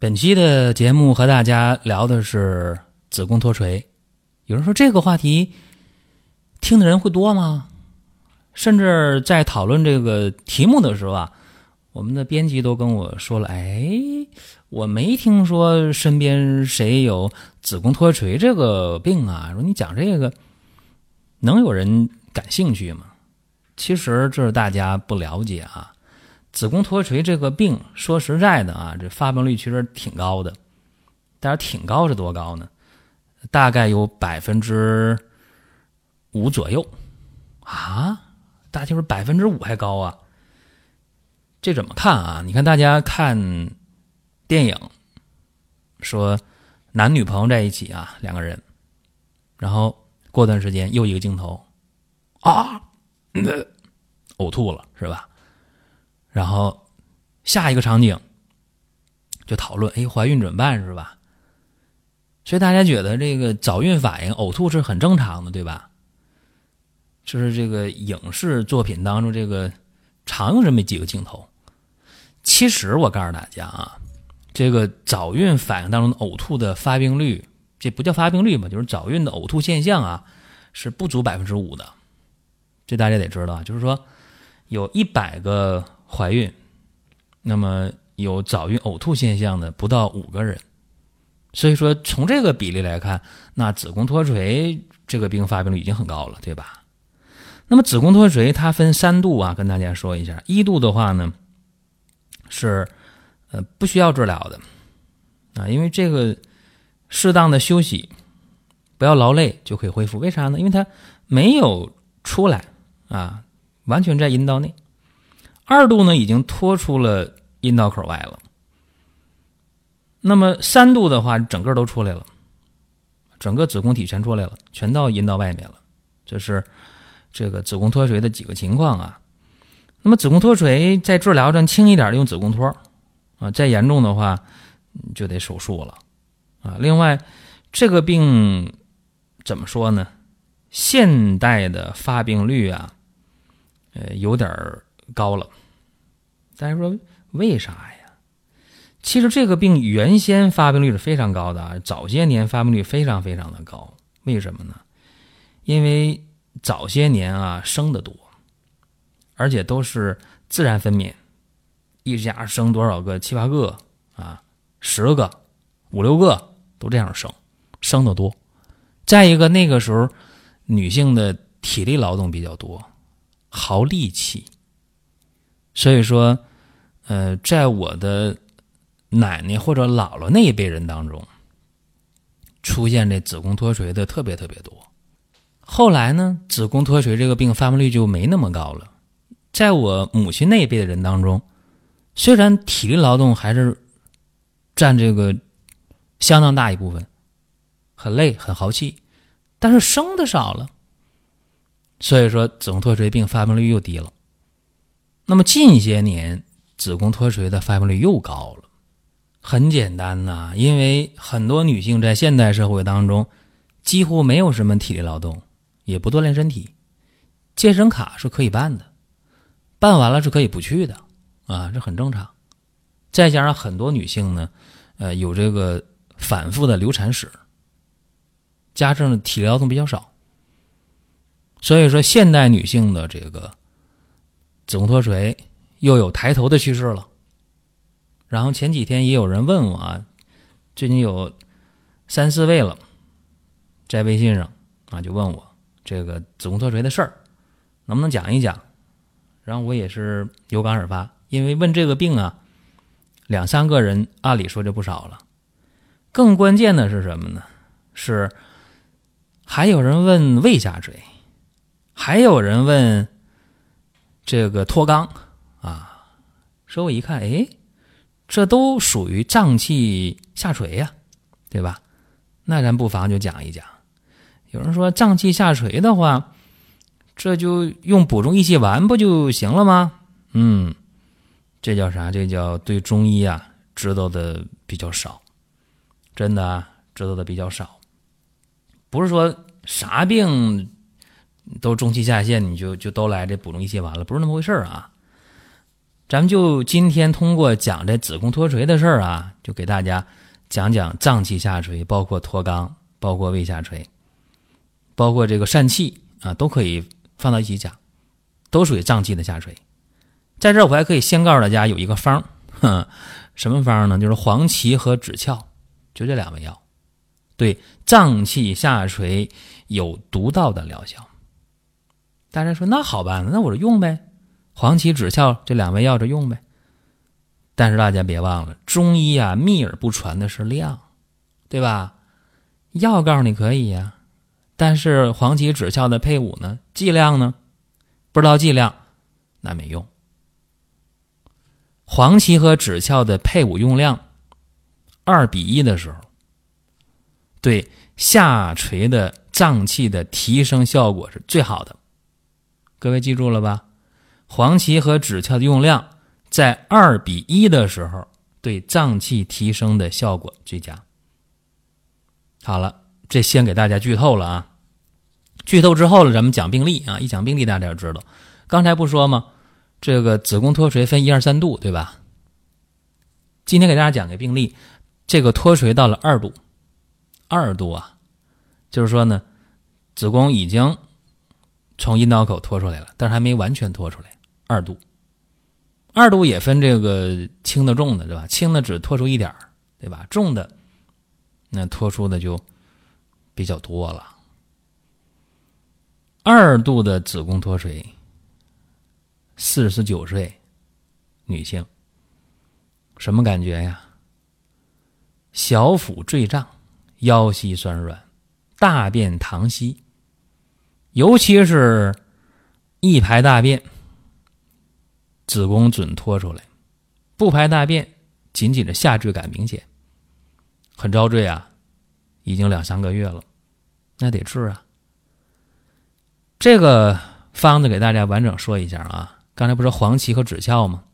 本期的节目和大家聊的是子宫脱垂。有人说这个话题听的人会多吗？甚至在讨论这个题目的时候啊，我们的编辑都跟我说了：“哎，我没听说身边谁有子宫脱垂这个病啊。”说你讲这个，能有人感兴趣吗？其实这是大家不了解啊。子宫脱垂这个病，说实在的啊，这发病率其实挺高的。但是挺高是多高呢？大概有百分之五左右啊！大家说百分之五还高啊？这怎么看啊？你看大家看电影，说男女朋友在一起啊，两个人，然后过段时间又一个镜头啊，呕吐了是吧？然后下一个场景就讨论，哎，怀孕怎么办是吧？所以大家觉得这个早孕反应呕吐是很正常的，对吧？就是这个影视作品当中这个常用这么几个镜头。其实我告诉大家啊，这个早孕反应当中的呕吐的发病率，这不叫发病率吧？就是早孕的呕吐现象啊，是不足百分之五的。这大家得知道，就是说有一百个。怀孕，那么有早孕呕吐现象的不到五个人，所以说从这个比例来看，那子宫脱垂这个病发病率已经很高了，对吧？那么子宫脱垂它分三度啊，跟大家说一下，一度的话呢是呃不需要治疗的啊，因为这个适当的休息，不要劳累就可以恢复。为啥呢？因为它没有出来啊，完全在阴道内。二度呢，已经脱出了阴道口外了。那么三度的话，整个都出来了，整个子宫体全出来了，全到阴道外面了。这是这个子宫脱垂的几个情况啊。那么子宫脱垂在治疗上轻一点用子宫托啊，再严重的话就得手术了啊。另外，这个病怎么说呢？现代的发病率啊，呃，有点高了。大家说为啥呀？其实这个病原先发病率是非常高的啊，早些年发病率非常非常的高。为什么呢？因为早些年啊生的多，而且都是自然分娩，一家生多少个七八个啊，十个、五六个都这样生，生的多。再一个那个时候女性的体力劳动比较多，耗力气，所以说。呃，在我的奶奶或者姥姥那一辈人当中，出现这子宫脱垂的特别特别多。后来呢，子宫脱垂这个病发病率就没那么高了。在我母亲那一辈的人当中，虽然体力劳动还是占这个相当大一部分，很累很豪气，但是生的少了，所以说子宫脱垂病发病率又低了。那么近些年，子宫脱垂的发病率又高了，很简单呐，因为很多女性在现代社会当中几乎没有什么体力劳动，也不锻炼身体，健身卡是可以办的，办完了是可以不去的啊，这很正常。再加上很多女性呢，呃，有这个反复的流产史，加上体力劳动比较少，所以说现代女性的这个子宫脱垂。又有抬头的趋势了，然后前几天也有人问我啊，最近有三四位了，在微信上啊就问我这个子宫脱垂的事儿，能不能讲一讲？然后我也是有感而发，因为问这个病啊，两三个人按理说就不少了，更关键的是什么呢？是还有人问胃下垂，还有人问这个脱肛啊。说我一看，哎，这都属于脏气下垂呀，对吧？那咱不妨就讲一讲。有人说脏气下垂的话，这就用补中益气丸不就行了吗？嗯，这叫啥？这叫对中医啊知道的比较少，真的知道的比较少。不是说啥病都中气下陷，你就就都来这补中益气丸了，不是那么回事啊。咱们就今天通过讲这子宫脱垂的事儿啊，就给大家讲讲脏气下垂，包括脱肛，包括胃下垂。包括这个疝气啊，都可以放到一起讲，都属于脏气的下垂。在这儿我还可以先告诉大家有一个方儿，什么方呢？就是黄芪和枳壳，就这两味药，对脏气下垂有独到的疗效。大家说那好办，那我就用呗，黄芪、枳壳这两味药就用呗。但是大家别忘了，中医啊，秘而不传的是量，对吧？药告诉你可以呀。但是黄芪枳壳的配伍呢？剂量呢？不知道剂量，那没用。黄芪和枳壳的配伍用量二比一的时候，对下垂的脏器的提升效果是最好的。各位记住了吧？黄芪和枳壳的用量在二比一的时候，对脏气提升的效果最佳。好了，这先给大家剧透了啊。剧透之后了，咱们讲病例啊！一讲病例，大家就知道。刚才不说吗？这个子宫脱垂分一二三度，对吧？今天给大家讲个病例，这个脱垂到了二度，二度啊，就是说呢，子宫已经从阴道口脱出来了，但是还没完全脱出来。二度，二度也分这个轻的重的，对吧？轻的只脱出一点儿，对吧？重的那脱出的就比较多了。二度的子宫脱垂，四十九岁女性，什么感觉呀？小腹坠胀，腰膝酸软，大便溏稀，尤其是一排大便，子宫准脱出来；不排大便，仅仅是下坠感明显，很遭罪啊！已经两三个月了，那得治啊！这个方子给大家完整说一下啊，刚才不是黄芪和枳壳吗？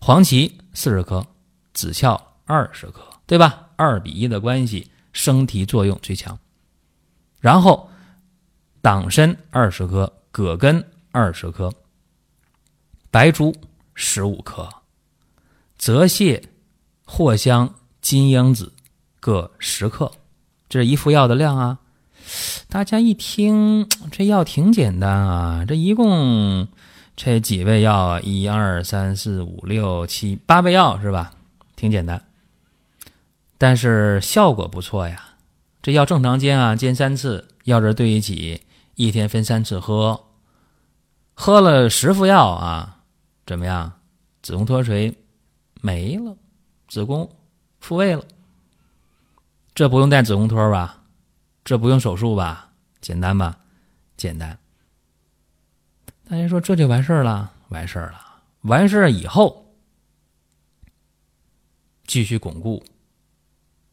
黄芪四十克，枳壳二十克，对吧？二比一的关系，升提作用最强。然后党参二十克，葛根二十克，白术十五克，泽泻、藿香、金樱子各十克，这是一副药的量啊。大家一听，这药挺简单啊！这一共这几味药啊，一二三四五六七八味药是吧？挺简单，但是效果不错呀。这药正常煎啊，煎三次，药汁兑一起，一天分三次喝。喝了十副药啊，怎么样？子宫脱垂没了，子宫复位了。这不用带子宫托吧？这不用手术吧？简单吧？简单。大家说这就完事儿了？完事儿了。完事儿以后，继续巩固。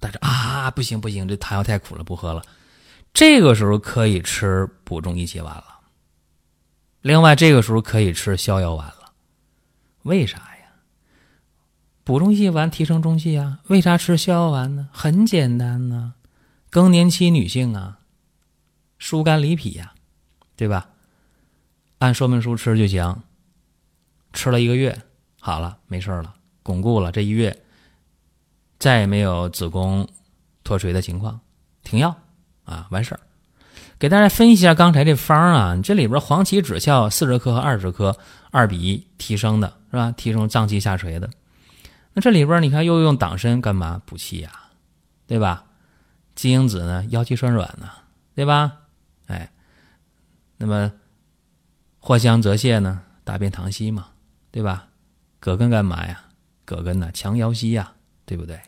但是啊，不行不行，这汤药太苦了，不喝了。这个时候可以吃补中益气丸了。另外，这个时候可以吃逍遥丸了。为啥呀？补中益气丸提升中气啊。为啥吃逍遥丸呢？很简单呢。更年期女性啊，疏肝理脾呀，对吧？按说明书吃就行，吃了一个月好了，没事了，巩固了这一月，再也没有子宫脱垂的情况，停药啊，完事儿。给大家分析一下刚才这方啊，这里边黄芪、枳壳四十克和二十克，二比一提升的是吧？提升脏气下垂的。那这里边你看又用党参干嘛？补气呀，对吧？金樱子呢，腰肌酸软呢，对吧？哎，那么藿香泽泻呢，大便溏稀嘛，对吧？葛根干嘛呀？葛根呢，强腰膝呀，对不对？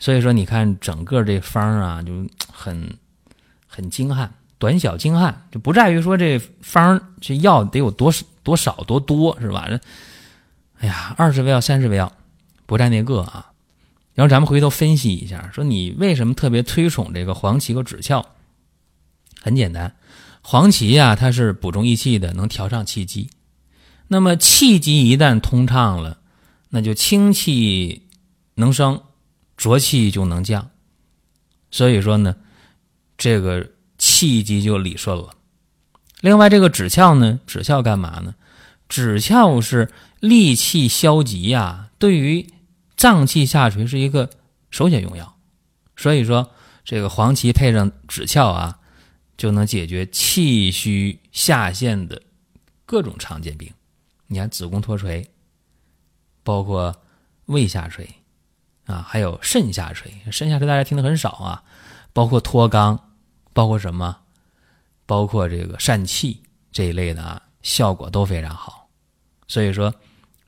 所以说，你看整个这方啊，就很很精悍，短小精悍，就不在于说这方这药得有多多少多多是吧？这哎呀，二十味药、三十味药不占那个啊。然后咱们回头分析一下，说你为什么特别推崇这个黄芪和枳壳？很简单，黄芪呀，它是补中益气的，能调畅气机。那么气机一旦通畅了，那就清气能生，浊气就能降。所以说呢，这个气机就理顺了。另外，这个枳壳呢，枳壳干嘛呢？枳壳是利气消积呀，对于脏气下垂是一个首选用药。所以说，这个黄芪配上枳壳啊。就能解决气虚下陷的各种常见病。你看子宫脱垂，包括胃下垂啊，还有肾下垂。肾下垂大家听的很少啊，包括脱肛，包括什么？包括这个疝气这一类的啊，效果都非常好。所以说，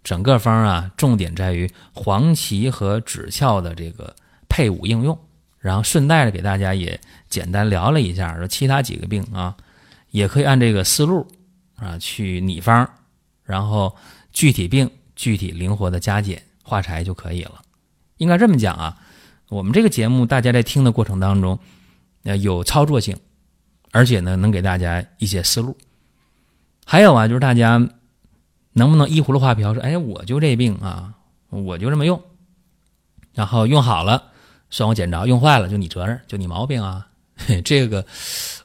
整个方啊，重点在于黄芪和枳壳的这个配伍应用。然后顺带的给大家也简单聊了一下，说其他几个病啊，也可以按这个思路啊去拟方，然后具体病具体灵活的加减化裁就可以了。应该这么讲啊，我们这个节目大家在听的过程当中，呃有操作性，而且呢能给大家一些思路。还有啊，就是大家能不能依葫芦画瓢说，哎，我就这病啊，我就这么用，然后用好了。算我捡着，用坏了就你责任，就你毛病啊！这个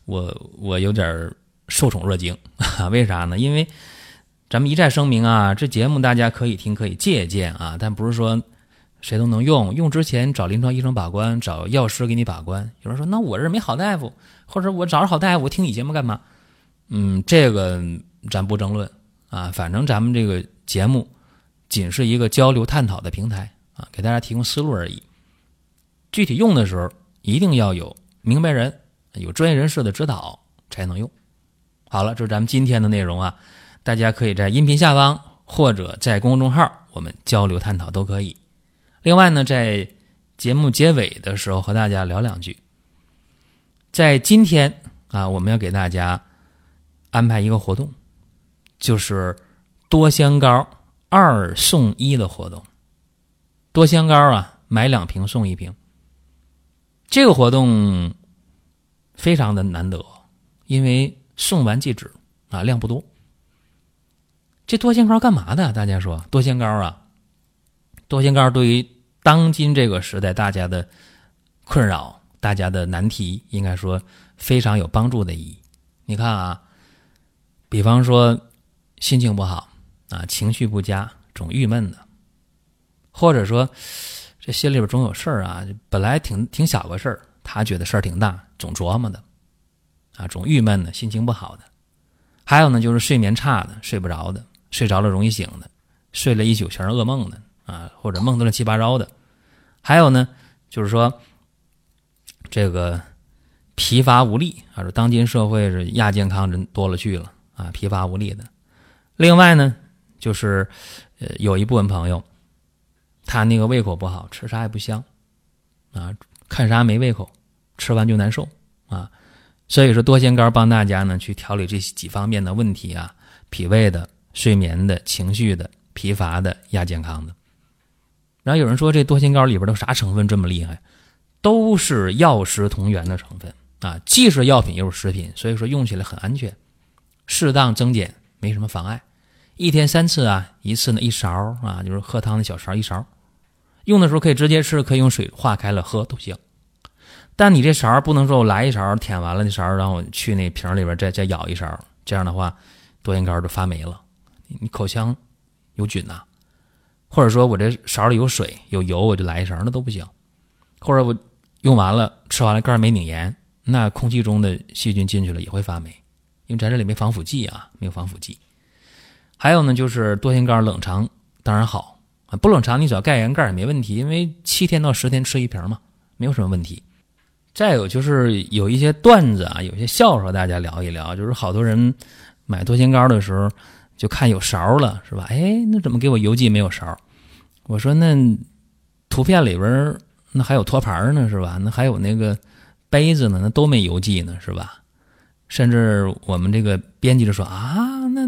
我我有点受宠若惊！为啥呢？因为咱们一再声明啊，这节目大家可以听，可以借鉴啊，但不是说谁都能用。用之前找临床医生把关，找药师给你把关。有人说，那我这没好大夫，或者我找着好大夫，我听你节目干嘛？嗯，这个咱不争论啊，反正咱们这个节目仅是一个交流探讨的平台啊，给大家提供思路而已。具体用的时候，一定要有明白人、有专业人士的指导才能用。好了，这是咱们今天的内容啊，大家可以在音频下方或者在公众号我们交流探讨都可以。另外呢，在节目结尾的时候和大家聊两句。在今天啊，我们要给大家安排一个活动，就是多香膏二送一的活动。多香膏啊，买两瓶送一瓶。这个活动非常的难得，因为送完即止啊，量不多。这多仙膏干嘛的？大家说多仙膏啊，多仙膏对于当今这个时代大家的困扰、大家的难题，应该说非常有帮助的意义。你看啊，比方说心情不好啊，情绪不佳，总郁闷的，或者说。这心里边总有事儿啊，本来挺挺小个事儿，他觉得事儿挺大，总琢磨的，啊，总郁闷的，心情不好的。还有呢，就是睡眠差的，睡不着的，睡着了容易醒的，睡了一宿全是噩梦的啊，或者梦的乱七八糟的。还有呢，就是说这个疲乏无力啊，说当今社会是亚健康人多了去了啊，疲乏无力的。另外呢，就是呃，有一部分朋友。他那个胃口不好，吃啥也不香，啊，看啥没胃口，吃完就难受啊，所以说多仙膏帮大家呢去调理这几方面的问题啊，脾胃的、睡眠的、情绪的、疲乏的、亚健康的。然后有人说这多仙膏里边都啥成分这么厉害？都是药食同源的成分啊，既是药品又是食品，所以说用起来很安全，适当增减没什么妨碍。一天三次啊，一次呢一勺啊，就是喝汤的小勺一勺。用的时候可以直接吃，可以用水化开了喝都行。但你这勺不能说我来一勺舔完了那勺，然后去那瓶里边再再舀一勺，这样的话多烟膏就发霉了。你口腔有菌呐，或者说我这勺里有水有油，我就来一勺那都不行。或者我用完了吃完了盖没拧严，那空气中的细菌进去了也会发霉，因为咱这里没防腐剂啊，没有防腐剂。还有呢，就是多仙膏冷藏当然好。啊，不冷藏你只要盖严盖也没问题，因为七天到十天吃一瓶嘛，没有什么问题。再有就是有一些段子啊，有些笑话，大家聊一聊。就是好多人买多仙膏的时候，就看有勺了，是吧？哎，那怎么给我邮寄没有勺？我说那图片里边那还有托盘呢，是吧？那还有那个杯子呢，那都没邮寄呢，是吧？甚至我们这个编辑就说啊，那。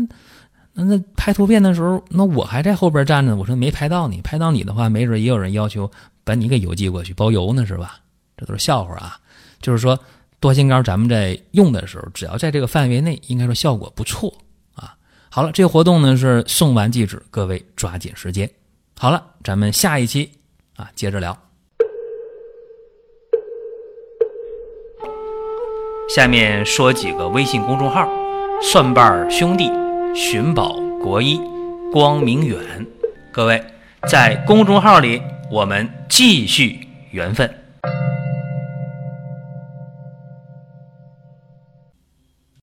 那那拍图片的时候，那我还在后边站着，我说没拍到你，拍到你的话，没准也有人要求把你给邮寄过去包邮呢，是吧？这都是笑话啊。就是说，多心膏咱们在用的时候，只要在这个范围内，应该说效果不错。好了，这个活动呢是送完即止，各位抓紧时间。好了，咱们下一期啊接着聊。下面说几个微信公众号：蒜瓣兄弟、寻宝国医、光明远。各位在公众号里，我们继续缘分。